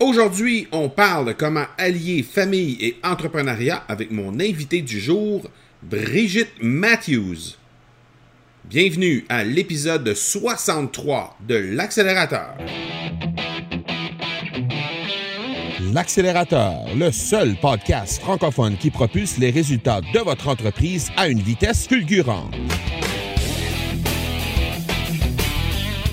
Aujourd'hui, on parle de comment allier famille et entrepreneuriat avec mon invité du jour, Brigitte Matthews. Bienvenue à l'épisode 63 de l'accélérateur. L'accélérateur, le seul podcast francophone qui propulse les résultats de votre entreprise à une vitesse fulgurante.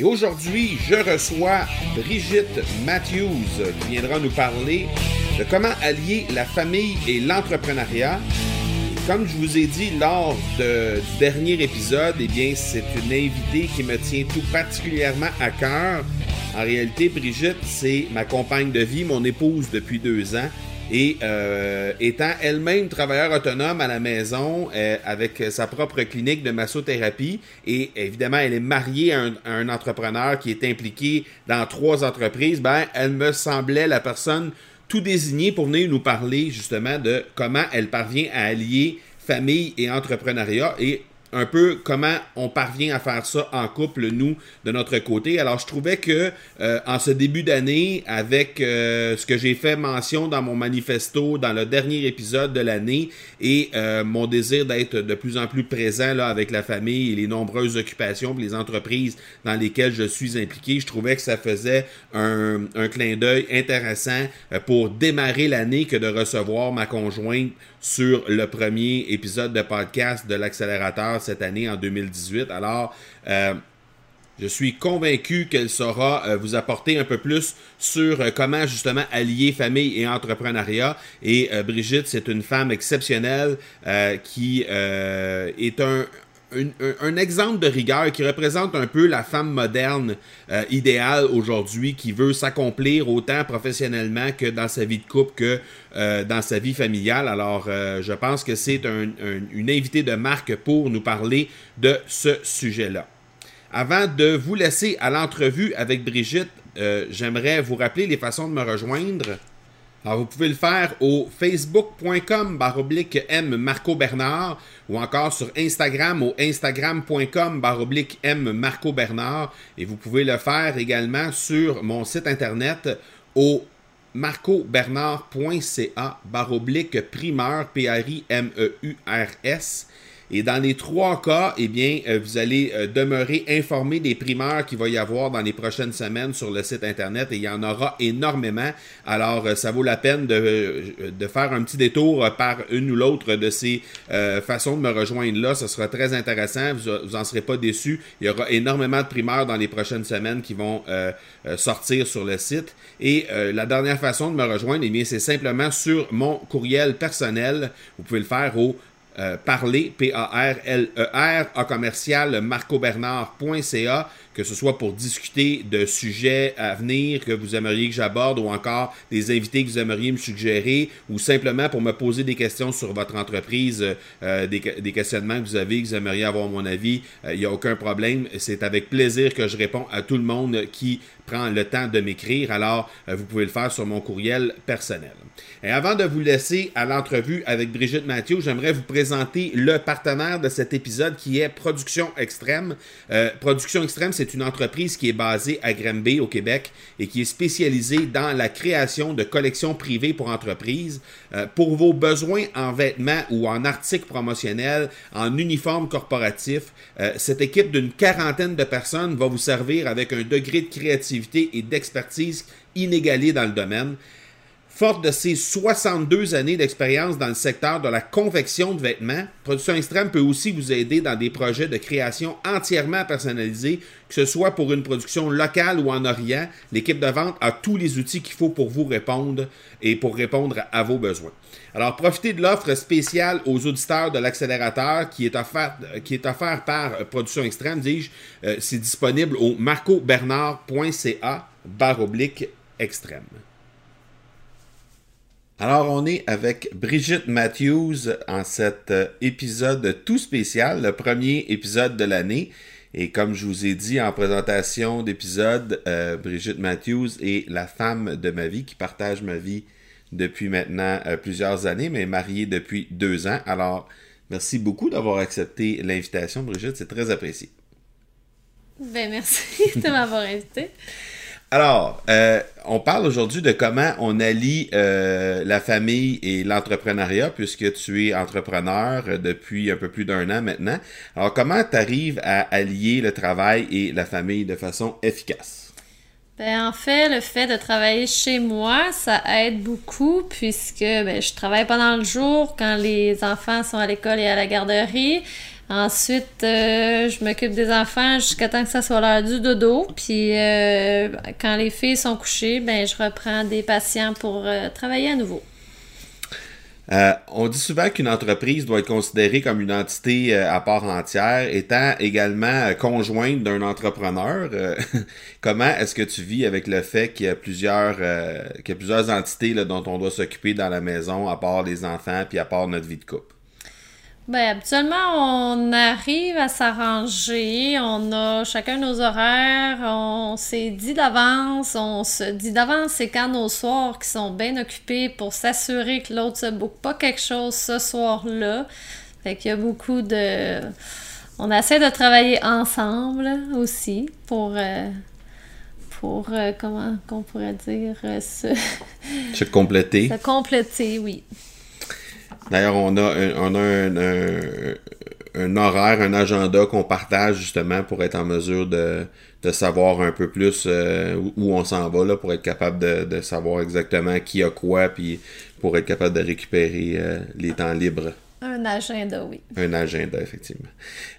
Et aujourd'hui, je reçois Brigitte Matthews qui viendra nous parler de comment allier la famille et l'entrepreneuriat. Comme je vous ai dit lors du dernier épisode, eh bien, c'est une invitée qui me tient tout particulièrement à cœur. En réalité, Brigitte, c'est ma compagne de vie, mon épouse depuis deux ans. Et euh, étant elle-même travailleur autonome à la maison euh, avec sa propre clinique de massothérapie, et évidemment elle est mariée à un, à un entrepreneur qui est impliqué dans trois entreprises, ben elle me semblait la personne tout désignée pour venir nous parler justement de comment elle parvient à allier famille et entrepreneuriat. Et un peu comment on parvient à faire ça en couple, nous, de notre côté. Alors, je trouvais que euh, en ce début d'année, avec euh, ce que j'ai fait mention dans mon manifesto, dans le dernier épisode de l'année, et euh, mon désir d'être de plus en plus présent là, avec la famille et les nombreuses occupations, les entreprises dans lesquelles je suis impliqué, je trouvais que ça faisait un, un clin d'œil intéressant euh, pour démarrer l'année que de recevoir ma conjointe sur le premier épisode de podcast de l'accélérateur cette année en 2018. Alors, euh, je suis convaincu qu'elle saura euh, vous apporter un peu plus sur euh, comment justement allier famille et entrepreneuriat. Et Brigitte, c'est une femme exceptionnelle qui est un, un, exemple de rigueur qui représente un peu la femme moderne euh, idéale aujourd'hui qui veut s'accomplir autant professionnellement que dans sa vie de couple que euh, dans sa vie familiale. Alors, euh, je pense que c'est un- un- une invitée de marque pour nous parler de ce sujet-là. Avant de vous laisser à l'entrevue avec Brigitte, j'aimerais vous rappeler les façons de me rejoindre. Alors, vous pouvez le faire au facebook.com baroblique M Marco Bernard ou encore sur Instagram au instagram.com baroblique M Marco Bernard. Et vous pouvez le faire également sur mon site internet au marcobernard.ca baroblique primeur P-R-I-M-E-U-R-S et dans les trois cas, eh bien, euh, vous allez euh, demeurer informé des primeurs qu'il va y avoir dans les prochaines semaines sur le site Internet et il y en aura énormément. Alors, euh, ça vaut la peine de, de faire un petit détour par une ou l'autre de ces euh, façons de me rejoindre là. Ce sera très intéressant. Vous, vous en serez pas déçus. Il y aura énormément de primeurs dans les prochaines semaines qui vont euh, sortir sur le site. Et euh, la dernière façon de me rejoindre, eh bien, c'est simplement sur mon courriel personnel. Vous pouvez le faire au euh, parler, P-A-R-L-E-R, à commercial marcobernard.ca, que ce soit pour discuter de sujets à venir que vous aimeriez que j'aborde ou encore des invités que vous aimeriez me suggérer ou simplement pour me poser des questions sur votre entreprise, euh, des, des, questionnements que vous avez, que vous aimeriez avoir mon avis, il n'y a aucun problème. C'est avec plaisir que je réponds à tout le monde qui prend le temps de m'écrire. Alors, vous pouvez le faire sur mon courriel personnel. Et avant de vous laisser à l'entrevue avec Brigitte Mathieu, j'aimerais vous présenter le partenaire de cet épisode qui est Production Extrême. Euh, Production Extrême, c'est une entreprise qui est basée à Granby, au Québec, et qui est spécialisée dans la création de collections privées pour entreprises. Euh, pour vos besoins en vêtements ou en articles promotionnels, en uniformes corporatifs, euh, cette équipe d'une quarantaine de personnes va vous servir avec un degré de créativité et d'expertise inégalé dans le domaine. Forte de ses 62 années d'expérience dans le secteur de la confection de vêtements, Production Extrême peut aussi vous aider dans des projets de création entièrement personnalisés, que ce soit pour une production locale ou en Orient. L'équipe de vente a tous les outils qu'il faut pour vous répondre et pour répondre à vos besoins. Alors, profitez de l'offre spéciale aux auditeurs de l'accélérateur qui est offerte offert par Production Extrême, dis-je. Euh, c'est disponible au marcobernard.ca barre oblique extrême. Alors, on est avec Brigitte Matthews en cet euh, épisode tout spécial, le premier épisode de l'année. Et comme je vous ai dit en présentation d'épisode, euh, Brigitte Matthews est la femme de ma vie qui partage ma vie depuis maintenant euh, plusieurs années, mais mariée depuis deux ans. Alors, merci beaucoup d'avoir accepté l'invitation, Brigitte. C'est très apprécié. Ben, merci de m'avoir invité. Alors, euh, on parle aujourd'hui de comment on allie euh, la famille et l'entrepreneuriat, puisque tu es entrepreneur depuis un peu plus d'un an maintenant. Alors, comment tu arrives à allier le travail et la famille de façon efficace? Ben, en fait, le fait de travailler chez moi, ça aide beaucoup puisque ben, je travaille pendant le jour quand les enfants sont à l'école et à la garderie. Ensuite, euh, je m'occupe des enfants jusqu'à temps que ça soit l'heure du dodo. Puis euh, quand les filles sont couchées, ben je reprends des patients pour euh, travailler à nouveau. On dit souvent qu'une entreprise doit être considérée comme une entité à part entière, étant également conjointe d'un entrepreneur. comment est-ce que tu vis avec le fait qu'il y a plusieurs, qu'il y a plusieurs entités là, dont on doit s'occuper dans la maison, à part les enfants, puis à part notre vie de couple? Ben, habituellement, on arrive à s'arranger. On a chacun nos horaires. On s'est dit d'avance. On se dit d'avance, c'est quand nos soirs qui sont bien occupés pour s'assurer que l'autre se boucle pas quelque chose ce soir-là. Fait qu'il y a beaucoup de. On essaie de travailler ensemble aussi pour. Euh, pour, euh, comment qu'on pourrait dire, euh, se... se compléter. Se compléter, oui. D'ailleurs, on a, un, on a un, horaire, un agenda qu'on partage justement pour être en mesure de, savoir un peu plus euh, où on s'en va, là, pour être capable de, savoir exactement qui a quoi, puis pour être capable de récupérer euh, les temps libres. Un agenda, oui. Un agenda, effectivement.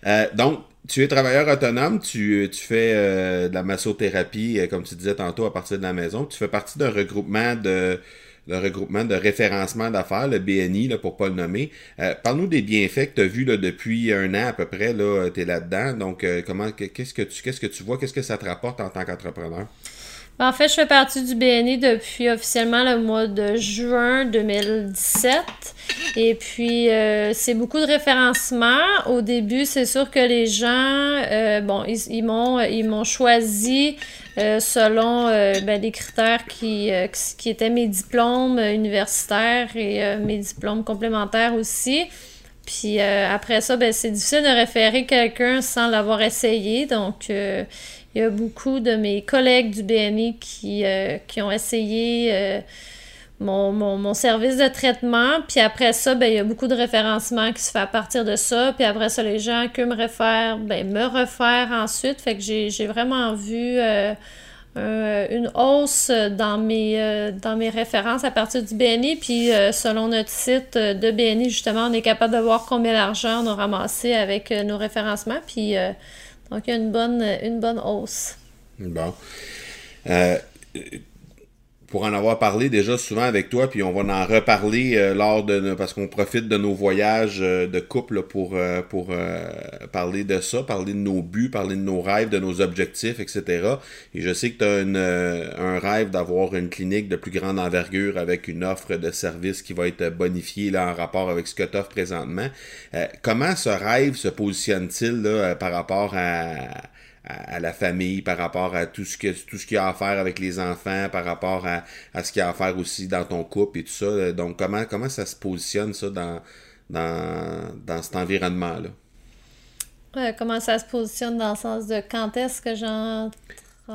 Euh, donc, tu es travailleur autonome, tu, tu fais de la massothérapie, comme tu disais tantôt, à partir de la maison. Tu fais partie d'un regroupement de le regroupement de référencement d'affaires, le BNI, là, pour pas le nommer. Euh, parle-nous des bienfaits que tu as vus là, depuis un an à peu près, là, tu es là-dedans. Donc, euh, comment qu'est-ce que tu qu'est-ce que tu vois, qu'est-ce que ça te rapporte en tant qu'entrepreneur? Ben, en fait, je fais partie du BNI depuis officiellement le mois de juin 2017. Et puis, euh, c'est beaucoup de référencement. Au début, c'est sûr que les gens, bon, ils, ils m'ont choisi euh, selon euh, ben, critères qui, euh, qui étaient mes diplômes universitaires et mes diplômes complémentaires aussi. Puis après ça, ben, c'est difficile de référer quelqu'un sans l'avoir essayé. Donc, il y a beaucoup de mes collègues du BMI qui, qui ont essayé mon, mon, service de traitement. Puis après ça, ben, il y a beaucoup de référencement qui se fait à partir de ça. Puis après ça, les gens que me réfèrent, ben, me refaire ensuite. Fait que j'ai vraiment vu euh, une hausse dans mes, euh, dans mes références à partir du BNI. Puis euh, selon notre site de BNI, justement, on est capable de voir combien d'argent on a ramassé avec nos référencements. Puis donc, il y a une bonne, une bonne hausse. Bon pour en avoir parlé déjà souvent avec toi, puis on va en reparler euh, lors de parce qu'on profite de nos voyages euh, de couple pour euh, pour parler de ça, parler de nos buts, parler de nos rêves, de nos objectifs, etc. Et je sais que tu as un rêve d'avoir une clinique de plus grande envergure avec une offre de service qui va être bonifiée là en rapport avec ce que tu offres présentement. comment ce rêve se positionne-t-il par rapport à à, la famille, par rapport à tout ce que tout ce qu'il y a à faire avec les enfants, par rapport à, à ce qu'il y a à faire aussi dans ton couple et tout ça. Donc comment comment ça se positionne ça dans dans, dans cet environnement là? comment ça se positionne dans le sens de quand est-ce que j'en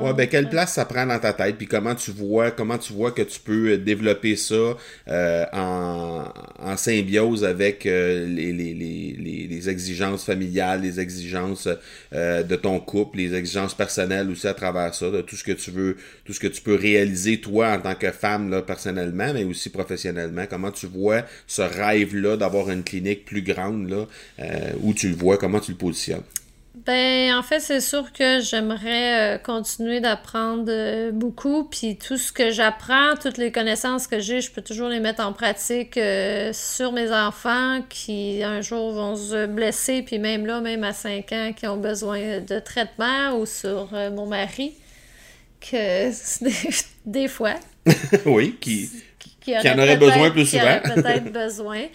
Ouais, ben quelle place ça prend dans ta tête, puis comment tu vois, comment tu vois que tu peux euh, développer ça euh, en, en, symbiose avec euh, les, les, les, les, exigences familiales, les exigences de ton couple, les exigences personnelles aussi à travers ça, de tout ce que tu veux, tout ce que tu peux réaliser toi en tant que femme là, personnellement, mais aussi professionnellement. Comment tu vois ce rêve-là d'avoir une clinique plus grande là, où tu le vois, comment tu le positionnes? Ben, en fait, c'est sûr que j'aimerais euh, continuer d'apprendre euh, beaucoup. Puis tout ce que j'apprends, toutes les connaissances que j'ai, je peux toujours les mettre en pratique euh, sur mes enfants qui un jour vont se blesser. Puis même là, même à 5 ans, qui ont besoin de traitement ou sur mon mari, que des fois. oui, qui qui, en aurait besoin plus souvent. peut-être besoin.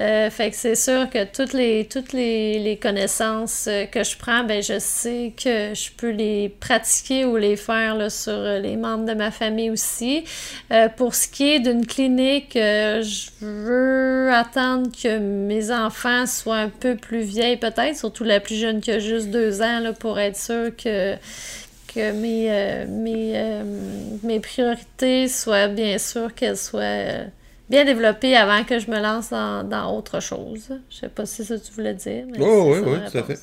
Euh, fait que c'est sûr que toutes les toutes les, connaissances euh, que je prends, ben je sais que je peux les pratiquer ou les faire là, sur les membres de ma famille aussi. Euh, pour ce qui est d'une clinique, je veux attendre que mes enfants soient un peu plus vieilles peut-être, surtout la plus jeune qui a juste deux ans, là, pour être sûr que que mes, euh, mes, euh, mes priorités soient bien sûr qu'elles soient euh, bien développées avant que je me lance dans, autre chose. Je sais pas si ça tu voulais dire. oh, oui, oui, tout à fait.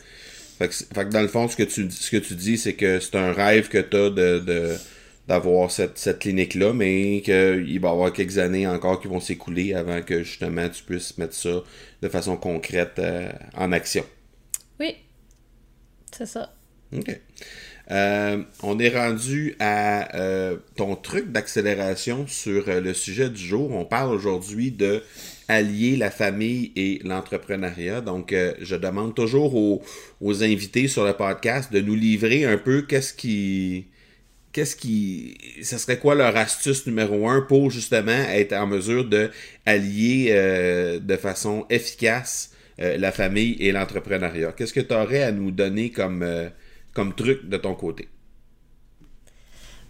Fait que, dans le fond, ce que tu, ce que tu dis, c'est que c'est un rêve que tu as de, d'avoir cette, cette clinique-là, mais qu'il va y avoir quelques années encore qui vont s'écouler avant que justement tu puisses mettre ça de façon concrète en action. Oui, c'est ça. OK. Euh, on est rendu à euh, ton truc d'accélération sur euh, le sujet du jour. On parle aujourd'hui de allier la famille et l'entrepreneuriat. Donc, je demande toujours aux, invités sur le podcast de nous livrer un peu qu'est-ce qui... Qu'est-ce qui... Ce serait quoi leur astuce numéro un pour justement être en mesure de allier de façon efficace la famille et l'entrepreneuriat? Qu'est-ce que tu aurais à nous donner comme comme truc de ton côté?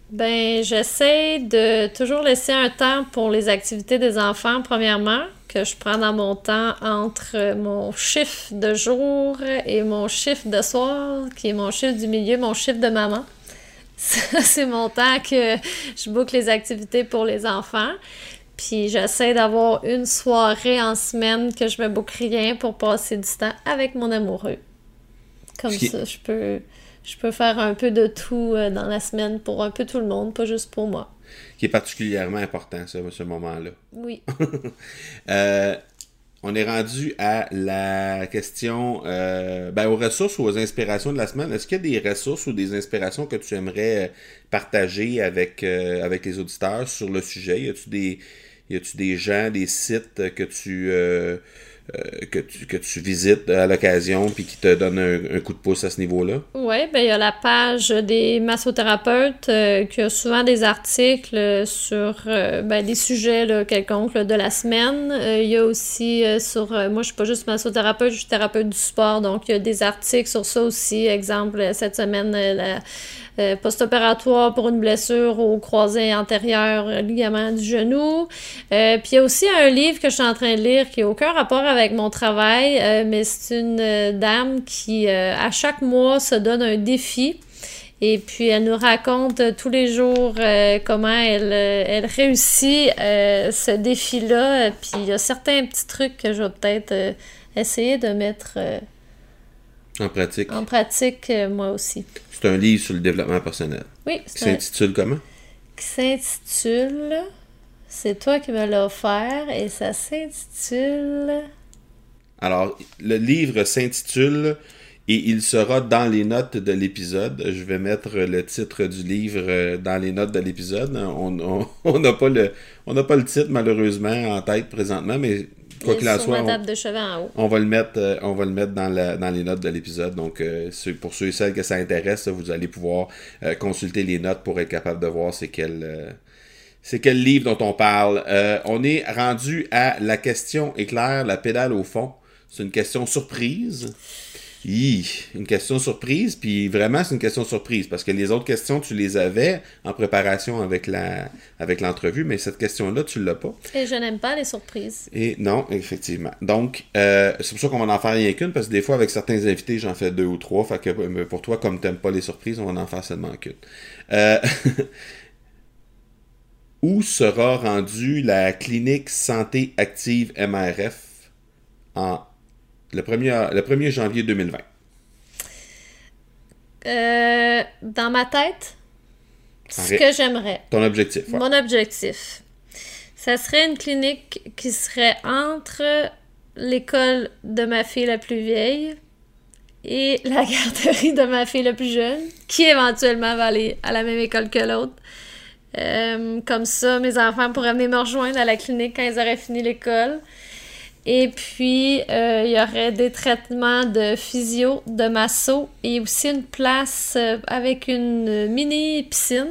Ben, j'essaie de toujours laisser un temps pour les activités des enfants, premièrement, que je prends dans mon temps entre mon chiffre de jour et mon chiffre de soir, qui est mon chiffre du milieu, mon chiffre de maman. c'est mon temps que je boucle les activités pour les enfants. Puis j'essaie d'avoir une soirée en semaine que je me boucle rien pour passer du temps avec mon amoureux. Comme ça, je peux je peux faire un peu de tout euh, dans la semaine pour un peu tout le monde, pas juste pour moi. Qui est particulièrement important, ça, ce moment-là. Oui. Euh, on est rendu à la question, euh, ben, aux ressources ou aux inspirations de la semaine. Est-ce qu'il y a des ressources ou des inspirations que tu aimerais partager avec, avec les auditeurs sur le sujet? Y a-tu des, y a-tu des gens, des sites que tu euh, que, tu, que tu visites à l'occasion puis qui te donne un, coup de pouce à ce niveau-là? Oui, ben, il y a la page des massothérapeutes euh, qui a souvent des articles sur euh, ben, des sujets quelconques de la semaine. Il y a aussi sur. moi, je suis pas juste massothérapeute, je suis thérapeute du sport, donc il y a des articles sur ça aussi. Exemple, cette semaine, la euh, post-opératoire pour une blessure au croisé antérieur euh, ligament du genou. Euh, puis il y a aussi un livre que je suis en train de lire qui n'a aucun rapport avec mon travail, mais c'est une dame qui, à chaque mois, se donne un défi. Et puis, elle nous raconte tous les jours comment elle, elle réussit ce défi-là. Puis, il y a certains petits trucs que je vais peut-être essayer de mettre en pratique. En pratique, moi aussi. C'est un livre sur le développement personnel. Oui. Qui s'intitule comment? Qui s'intitule... C'est toi qui me l'as offert et ça s'intitule... Alors, le livre s'intitule et il sera dans les notes de l'épisode. Je vais mettre le titre du livre euh, dans les notes de l'épisode. On n'a pas, le, on pas le titre malheureusement en tête présentement, mais quoi qu'il en soit, on, va le mettre, euh, on va le mettre dans, la, dans les notes de l'épisode. Donc, euh, pour ceux et celles que ça intéresse, vous allez pouvoir consulter les notes pour être capable de voir c'est quel, c'est quel livre dont on parle. on est rendu à la question éclair, la pédale au fond. C'est une question surprise une question surprise, puis vraiment c'est une question surprise parce que les autres questions tu les avais en préparation avec la avec l'entrevue, mais cette question-là tu l'as pas. Et je n'aime pas les surprises. Et non, effectivement. Donc euh, c'est pour ça qu'on va en faire rien qu'une parce que des fois avec certains invités j'en fais deux ou trois, fait que euh, pour toi comme t'aimes pas les surprises, on va en faire seulement qu'une. Euh, où sera rendue la clinique santé active MRF en le 1er, le 1er janvier 2020? Euh, dans ma tête, ce que j'aimerais. Ton objectif. Mon objectif. Ça serait une clinique qui serait entre l'école de ma fille la plus vieille et la garderie de ma fille la plus jeune, qui éventuellement va aller à la même école que l'autre. Euh, comme ça, mes enfants pourraient venir me rejoindre à la clinique quand ils auraient fini l'école. Et puis, euh, il y aurait des traitements de physio, de masso et aussi une place euh, avec une mini piscine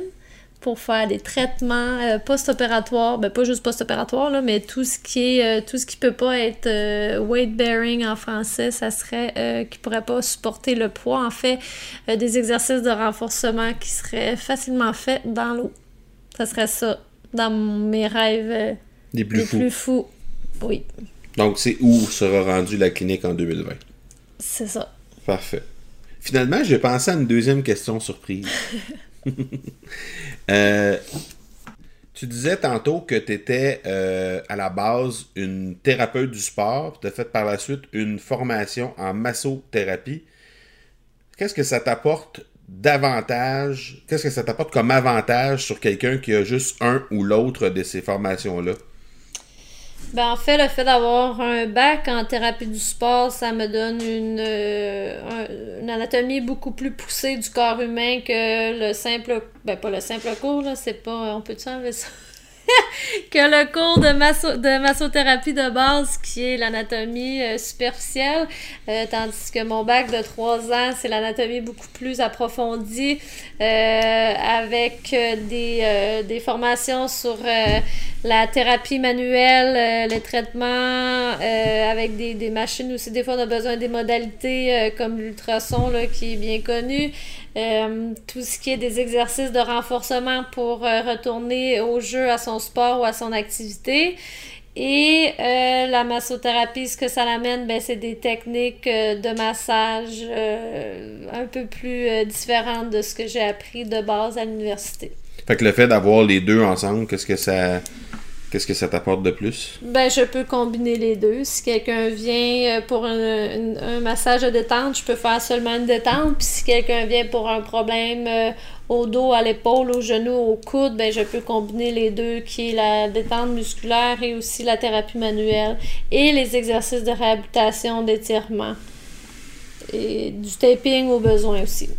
pour faire des traitements euh, post-opératoires, ben pas juste post-opératoires, là, mais tout ce qui est tout ce qui peut pas être weight bearing en français, ça serait qui pourrait pas supporter le poids. En fait, des exercices de renforcement qui seraient facilement faits dans l'eau. Ça serait ça dans mes rêves les plus, les plus fous. Oui. Donc, c'est où sera rendue la clinique en 2020? C'est ça. Parfait. Finalement, j'ai pensé à une deuxième question surprise. Euh, tu disais tantôt que tu étais euh, à la base une thérapeute du sport, tu as fait par la suite une formation en massothérapie. Qu'est-ce que ça t'apporte davantage? Qu'est-ce que ça t'apporte comme avantage sur quelqu'un qui a juste un ou l'autre de ces formations-là? Ben, en fait, le fait d'avoir un bac en thérapie du sport, ça me donne une, euh, une anatomie beaucoup plus poussée du corps humain que le simple. Ben, pas le simple cours, là, c'est pas. On peut-tu enlever ça? que le cours de, masso de massothérapie de base, qui est l'anatomie euh, superficielle, euh, tandis que mon bac de trois ans, c'est l'anatomie beaucoup plus approfondie, avec des, des, formations sur la thérapie manuelle, euh, les traitements euh, avec des, des, machines aussi. Des fois, on a besoin des modalités euh, comme l'ultrason qui est bien connu. Tout ce qui est des exercices de renforcement pour retourner au jeu, à son sport ou à son activité. Et la massothérapie, ce que ça l'amène, ben, c'est des techniques de massage un peu plus différentes de ce que j'ai appris de base à l'université. Fait que le fait d'avoir les deux ensemble, qu'est-ce que ça Qu'est-ce que ça t'apporte de plus? Ben, je peux combiner les deux. Si quelqu'un vient euh, pour un, massage de détente, je peux faire seulement une détente. Puis si quelqu'un vient pour un problème euh, au dos, à l'épaule, au genou, au coude, ben, je peux combiner les deux, qui est la détente musculaire et aussi la thérapie manuelle et les exercices de réhabilitation, d'étirement. Et du taping au besoin aussi.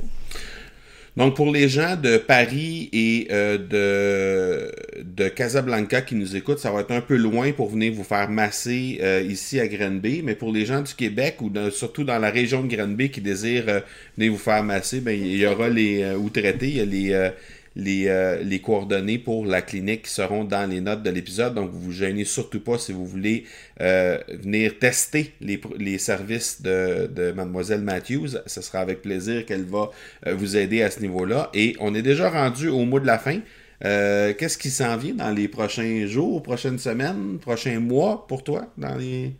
Donc, pour les gens de Paris et euh, de, de Casablanca qui nous écoutent, ça va être un peu loin pour venir vous faire masser euh, ici à Granby. Mais pour les gens du Québec ou surtout dans la région de Granby qui désirent euh, venir vous faire masser, ben, il y aura les, ou traiter, il y a les les, euh, les, coordonnées pour la clinique seront dans les notes de l'épisode. Donc, vous vous gênez surtout pas si vous voulez euh, venir tester les, les services de, de, Mademoiselle Matthews. Ce sera avec plaisir qu'elle va euh, vous aider à ce niveau-là. Et on est déjà rendu au mot de la fin. Qu'est-ce qui s'en vient dans les prochains jours, prochaines semaines, prochains mois pour toi dans les...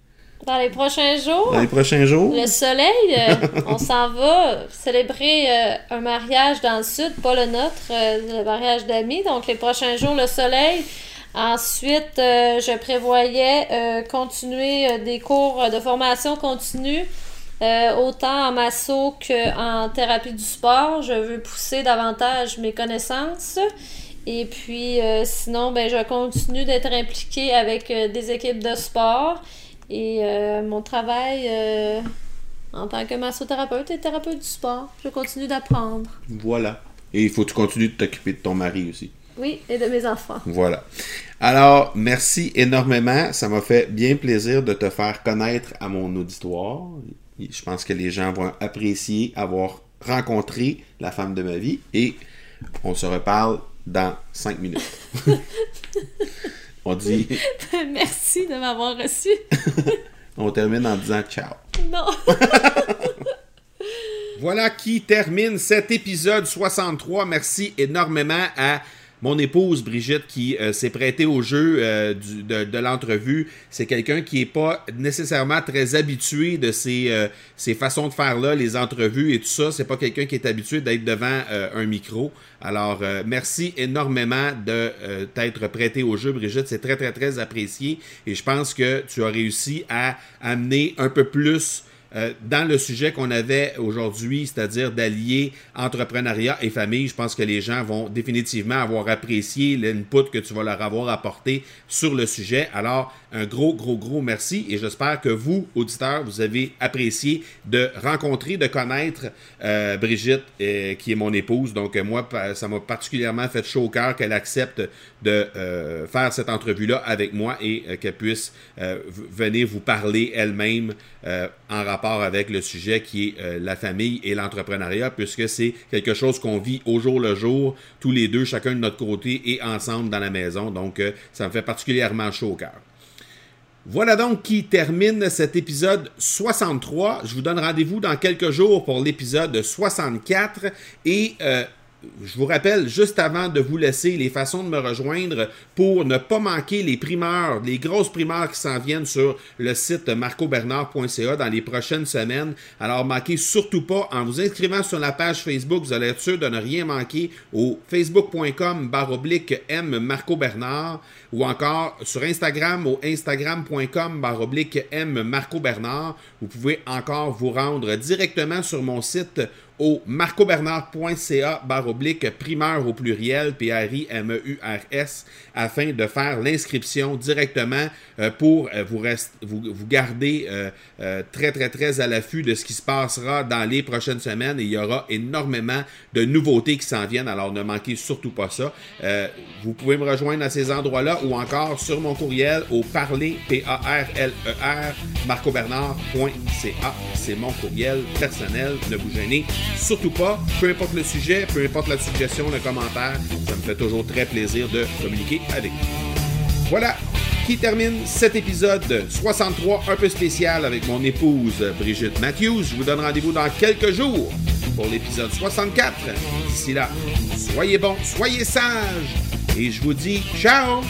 Dans les prochains jours. Dans les prochains jours. Le soleil, euh, on s'en va célébrer euh, un mariage dans le sud, pas le nôtre, euh, le mariage d'amis. Donc les prochains jours, le soleil. Ensuite, je prévoyais continuer des cours de formation continue. autant en masso qu'en thérapie du sport. Je veux pousser davantage mes connaissances. Et puis, sinon, ben, je continue d'être impliquée avec des équipes de sport. Et euh, mon travail, euh, En tant que massothérapeute et thérapeute du sport, je continue d'apprendre. Voilà. Et il faut que tu continues de t'occuper de ton mari aussi. Oui, et de mes enfants. Voilà. Alors, merci énormément. Ça m'a fait bien plaisir de te faire connaître à mon auditoire. Je pense que les gens vont apprécier avoir rencontré la femme de ma vie et on se reparle dans cinq minutes. on dit. Merci de m'avoir reçu. on termine en disant ciao. Non. voilà qui termine cet épisode 63. Merci énormément à mon épouse Brigitte qui euh, s'est prêtée au jeu euh, de, l'entrevue, c'est quelqu'un qui n'est pas nécessairement très habitué de ces, euh, ces façons de faire là, les entrevues et tout ça. C'est pas quelqu'un qui est habitué d'être devant un micro. Alors, merci énormément de t'être prêté au jeu, Brigitte. C'est très, très, très apprécié. Et je pense que tu as réussi à amener un peu plus euh, dans le sujet qu'on avait aujourd'hui, c'est-à-dire d'allier entrepreneuriat et famille, je pense que les gens vont définitivement avoir apprécié l'input que tu vas leur avoir apporté sur le sujet. Alors, un gros, gros, gros merci et j'espère que vous, auditeurs, vous avez apprécié de rencontrer, de connaître euh, Brigitte, euh, qui est mon épouse. Donc, moi, ça m'a particulièrement fait chaud au cœur qu'elle accepte de faire cette entrevue-là avec moi et qu'elle puisse venir vous parler elle-même en rapport rapport avec le sujet qui est euh, la famille et l'entrepreneuriat, puisque c'est quelque chose qu'on vit au jour le jour, tous les deux, chacun de notre côté et ensemble dans la maison. Donc, euh, ça me fait particulièrement chaud au cœur. Voilà donc qui termine cet épisode 63. Je vous donne rendez-vous dans quelques jours pour l'épisode 64 et euh, je vous rappelle, juste avant de vous laisser, les façons de me rejoindre pour ne pas manquer les primeurs, les grosses primeurs qui s'en viennent sur le site marcobernard.ca dans les prochaines semaines. Alors, manquez surtout pas en vous inscrivant sur la page Facebook. Vous allez être sûr de ne rien manquer au facebook.com baroblique M Marco Bernard ou encore sur Instagram au instagram.com baroblique M Marco Bernard. Vous pouvez encore vous rendre directement sur mon site au marcobernard.ca barre oblique primeur au pluriel, P-R-I-M-E-U-R-S, afin de faire l'inscription directement euh, pour euh, vous, vous, vous, garder euh, très, très, très à l'affût de ce qui se passera dans les prochaines semaines. Et il y aura énormément de nouveautés qui s'en viennent, alors ne manquez surtout pas ça. vous pouvez me rejoindre à ces endroits-là ou encore sur mon courriel au parler, P-A-R-L-E-R, marcobernard.ca. C'est mon courriel personnel, ne vous gênez surtout pas. Peu importe le sujet, peu importe la suggestion, le commentaire, ça me fait toujours très plaisir de communiquer avec vous. Voilà qui termine cet épisode 63 un peu spécial avec mon épouse Brigitte Matthews. Je vous donne rendez-vous dans quelques jours pour l'épisode 64. D'ici là, soyez bons, soyez sages et je vous dis ciao